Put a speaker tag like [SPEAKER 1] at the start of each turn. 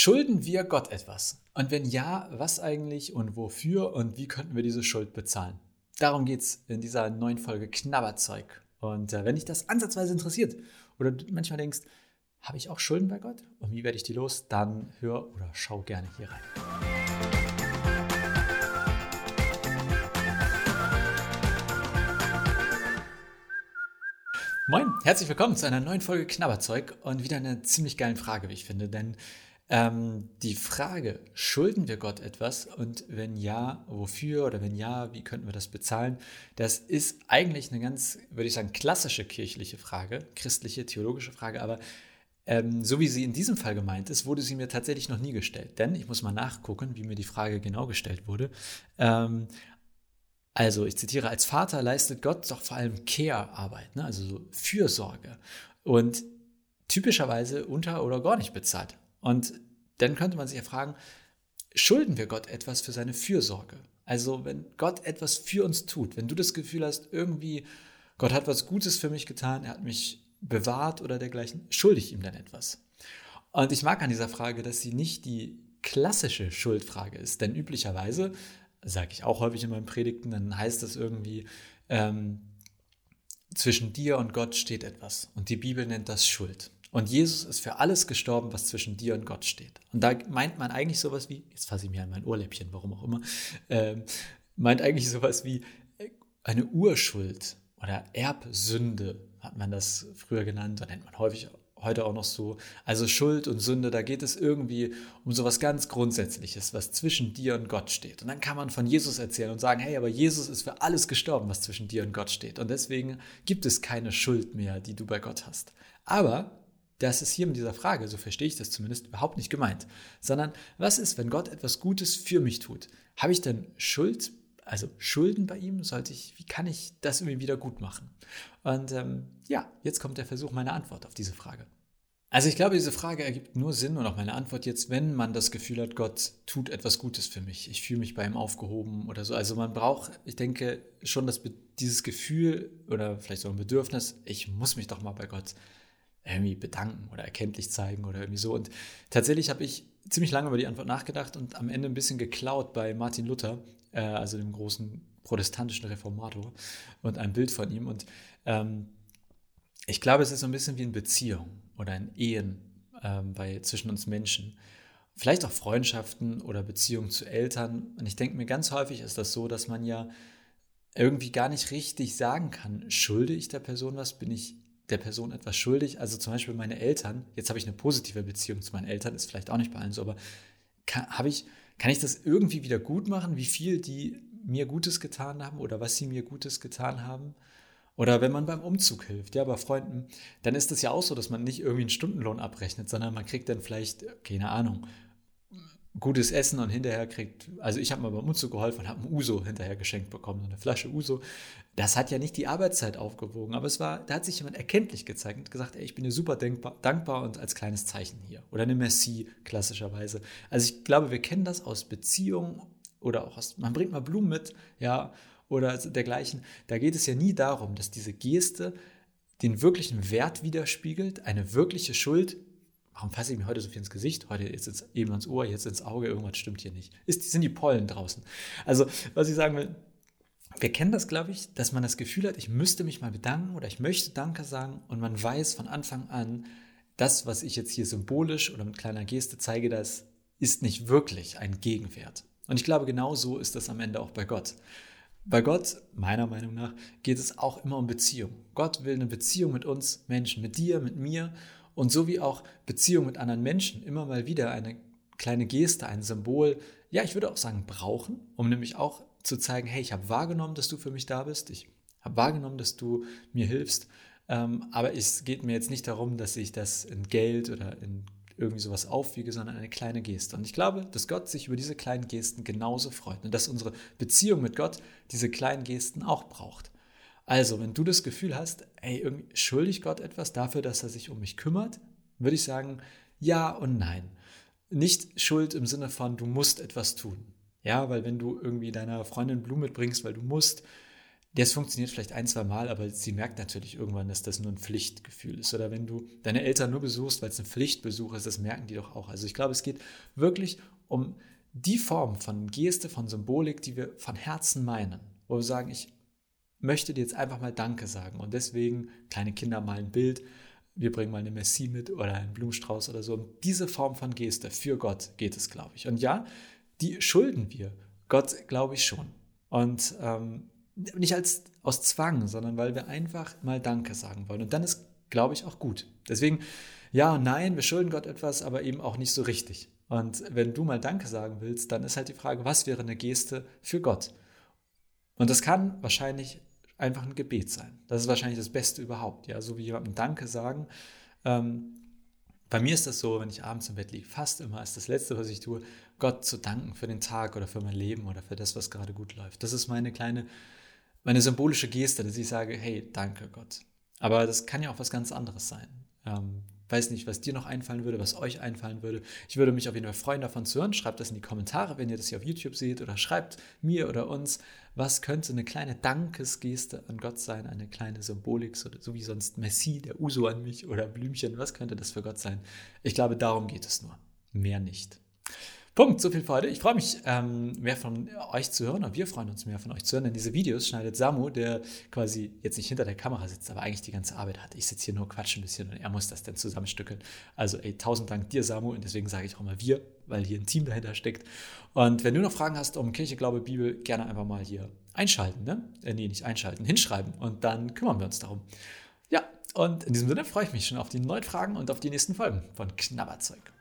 [SPEAKER 1] Schulden wir Gott etwas? Und wenn ja, was eigentlich und wofür und wie könnten wir diese Schuld bezahlen? Darum geht es in dieser neuen Folge Knabberzeug. Und äh, wenn dich das ansatzweise interessiert oder du manchmal denkst, habe ich auch Schulden bei Gott und wie werde ich die los, dann hör oder schau gerne hier rein. Moin, herzlich willkommen zu einer neuen Folge Knabberzeug und wieder eine ziemlich geile Frage, wie ich finde, denn ähm, die Frage, schulden wir Gott etwas und wenn ja, wofür oder wenn ja, wie könnten wir das bezahlen, das ist eigentlich eine ganz, würde ich sagen, klassische kirchliche Frage, christliche, theologische Frage, aber ähm, so wie sie in diesem Fall gemeint ist, wurde sie mir tatsächlich noch nie gestellt. Denn ich muss mal nachgucken, wie mir die Frage genau gestellt wurde. Ähm, also, ich zitiere, als Vater leistet Gott doch vor allem Care-Arbeit, ne? also so Fürsorge. Und typischerweise unter oder gar nicht bezahlt. Und dann könnte man sich ja fragen, schulden wir Gott etwas für seine Fürsorge? Also wenn Gott etwas für uns tut, wenn du das Gefühl hast, irgendwie Gott hat was Gutes für mich getan, er hat mich bewahrt oder dergleichen, schulde ich ihm dann etwas? Und ich mag an dieser Frage, dass sie nicht die klassische Schuldfrage ist, denn üblicherweise, sage ich auch häufig in meinen Predigten, dann heißt das irgendwie, ähm, zwischen dir und Gott steht etwas und die Bibel nennt das Schuld. Und Jesus ist für alles gestorben, was zwischen dir und Gott steht. Und da meint man eigentlich sowas wie, jetzt fasse ich mir an mein Ohrläppchen, warum auch immer, ähm, meint eigentlich sowas wie äh, eine Urschuld oder Erbsünde, hat man das früher genannt, oder nennt man häufig heute auch noch so. Also Schuld und Sünde, da geht es irgendwie um sowas ganz Grundsätzliches, was zwischen dir und Gott steht. Und dann kann man von Jesus erzählen und sagen, hey, aber Jesus ist für alles gestorben, was zwischen dir und Gott steht. Und deswegen gibt es keine Schuld mehr, die du bei Gott hast. Aber das ist hier mit dieser Frage, so verstehe ich das zumindest, überhaupt nicht gemeint. Sondern was ist, wenn Gott etwas Gutes für mich tut? Habe ich denn Schuld, also Schulden bei ihm? Sollte ich, wie kann ich das irgendwie wieder gut machen? Und ähm, ja, jetzt kommt der Versuch meiner Antwort auf diese Frage. Also ich glaube, diese Frage ergibt nur Sinn und auch meine Antwort jetzt, wenn man das Gefühl hat, Gott tut etwas Gutes für mich. Ich fühle mich bei ihm aufgehoben oder so. Also man braucht, ich denke schon, dass dieses Gefühl oder vielleicht so ein Bedürfnis, ich muss mich doch mal bei Gott irgendwie bedanken oder erkenntlich zeigen oder irgendwie so. Und tatsächlich habe ich ziemlich lange über die Antwort nachgedacht und am Ende ein bisschen geklaut bei Martin Luther, äh, also dem großen protestantischen Reformator und ein Bild von ihm. Und ähm, ich glaube, es ist so ein bisschen wie in Beziehungen oder in Ehen ähm, bei, zwischen uns Menschen. Vielleicht auch Freundschaften oder Beziehungen zu Eltern. Und ich denke mir, ganz häufig ist das so, dass man ja irgendwie gar nicht richtig sagen kann, schulde ich der Person was, bin ich der Person etwas schuldig. Also zum Beispiel meine Eltern, jetzt habe ich eine positive Beziehung zu meinen Eltern, ist vielleicht auch nicht bei allen so, aber kann, ich, kann ich das irgendwie wieder gut machen, wie viel die mir Gutes getan haben oder was sie mir Gutes getan haben? Oder wenn man beim Umzug hilft, ja, bei Freunden, dann ist das ja auch so, dass man nicht irgendwie einen Stundenlohn abrechnet, sondern man kriegt dann vielleicht, keine Ahnung, gutes Essen und hinterher kriegt, also ich habe mal beim Umzug geholfen und habe ein Uso hinterher geschenkt bekommen, eine Flasche Uso. Das hat ja nicht die Arbeitszeit aufgewogen, aber es war, da hat sich jemand erkenntlich gezeigt und gesagt, ey, ich bin dir super denkbar, dankbar und als kleines Zeichen hier. Oder eine Merci, klassischerweise. Also ich glaube, wir kennen das aus Beziehungen oder auch aus, man bringt mal Blumen mit, ja, oder dergleichen. Da geht es ja nie darum, dass diese Geste den wirklichen Wert widerspiegelt, eine wirkliche Schuld warum fasse ich mir heute so viel ins Gesicht? Heute jetzt ins, eben ans Ohr, jetzt ins Auge, irgendwas stimmt hier nicht. Ist, sind die Pollen draußen? Also, was ich sagen will, wir kennen das, glaube ich, dass man das Gefühl hat, ich müsste mich mal bedanken oder ich möchte Danke sagen und man weiß von Anfang an, das, was ich jetzt hier symbolisch oder mit kleiner Geste zeige, das ist nicht wirklich ein Gegenwert. Und ich glaube, genau so ist das am Ende auch bei Gott. Bei Gott, meiner Meinung nach, geht es auch immer um Beziehung. Gott will eine Beziehung mit uns Menschen, mit dir, mit mir. Und so wie auch Beziehung mit anderen Menschen immer mal wieder eine kleine Geste, ein Symbol, ja, ich würde auch sagen, brauchen, um nämlich auch zu zeigen, hey, ich habe wahrgenommen, dass du für mich da bist, ich habe wahrgenommen, dass du mir hilfst, ähm, aber es geht mir jetzt nicht darum, dass ich das in Geld oder in irgendwie sowas aufwiege, sondern eine kleine Geste. Und ich glaube, dass Gott sich über diese kleinen Gesten genauso freut und dass unsere Beziehung mit Gott diese kleinen Gesten auch braucht. Also, wenn du das Gefühl hast, ey, schuldig Gott etwas dafür, dass er sich um mich kümmert, würde ich sagen, ja und nein. Nicht Schuld im Sinne von, du musst etwas tun. Ja, weil wenn du irgendwie deiner Freundin Blumen mitbringst, weil du musst, das funktioniert vielleicht ein, zwei Mal, aber sie merkt natürlich irgendwann, dass das nur ein Pflichtgefühl ist. Oder wenn du deine Eltern nur besuchst, weil es ein Pflichtbesuch ist, das merken die doch auch. Also ich glaube, es geht wirklich um die Form von Geste, von Symbolik, die wir von Herzen meinen, wo wir sagen, ich möchte dir jetzt einfach mal Danke sagen. Und deswegen, kleine Kinder malen ein Bild, wir bringen mal eine Messi mit oder einen Blumenstrauß oder so. Um diese Form von Geste für Gott geht es, glaube ich. Und ja, die schulden wir Gott, glaube ich schon. Und ähm, nicht als aus Zwang, sondern weil wir einfach mal Danke sagen wollen. Und dann ist, glaube ich, auch gut. Deswegen, ja, nein, wir schulden Gott etwas, aber eben auch nicht so richtig. Und wenn du mal Danke sagen willst, dann ist halt die Frage, was wäre eine Geste für Gott? Und das kann wahrscheinlich einfach ein Gebet sein. Das ist wahrscheinlich das Beste überhaupt. Ja, so wie jemandem Danke sagen. Ähm, bei mir ist das so, wenn ich abends im Bett liege, fast immer ist das Letzte, was ich tue, Gott zu danken für den Tag oder für mein Leben oder für das, was gerade gut läuft. Das ist meine kleine meine symbolische Geste, dass ich sage, hey, danke Gott. Aber das kann ja auch was ganz anderes sein. Ähm, weiß nicht, was dir noch einfallen würde, was euch einfallen würde. Ich würde mich auf jeden Fall freuen, davon zu hören. Schreibt das in die Kommentare, wenn ihr das hier auf YouTube seht oder schreibt mir oder uns, was könnte eine kleine Dankesgeste an Gott sein, eine kleine Symbolik, so, so wie sonst Messi, der Uso an mich oder Blümchen, was könnte das für Gott sein? Ich glaube, darum geht es nur, mehr nicht. Punkt, so viel für heute. Ich freue mich, ähm, mehr von euch zu hören und wir freuen uns mehr von euch zu hören, denn diese Videos schneidet Samu, der quasi jetzt nicht hinter der Kamera sitzt, aber eigentlich die ganze Arbeit hat. Ich sitze hier nur quatsch ein bisschen und er muss das dann zusammenstückeln. Also ey, tausend Dank dir, Samu, und deswegen sage ich auch mal wir, weil hier ein Team dahinter steckt. Und wenn du noch Fragen hast um Kirche, Glaube, Bibel, gerne einfach mal hier einschalten, ne? Äh, nee, nicht einschalten, hinschreiben und dann kümmern wir uns darum. Ja, und in diesem Sinne freue ich mich schon auf die neuen Fragen und auf die nächsten Folgen von Knabberzeug.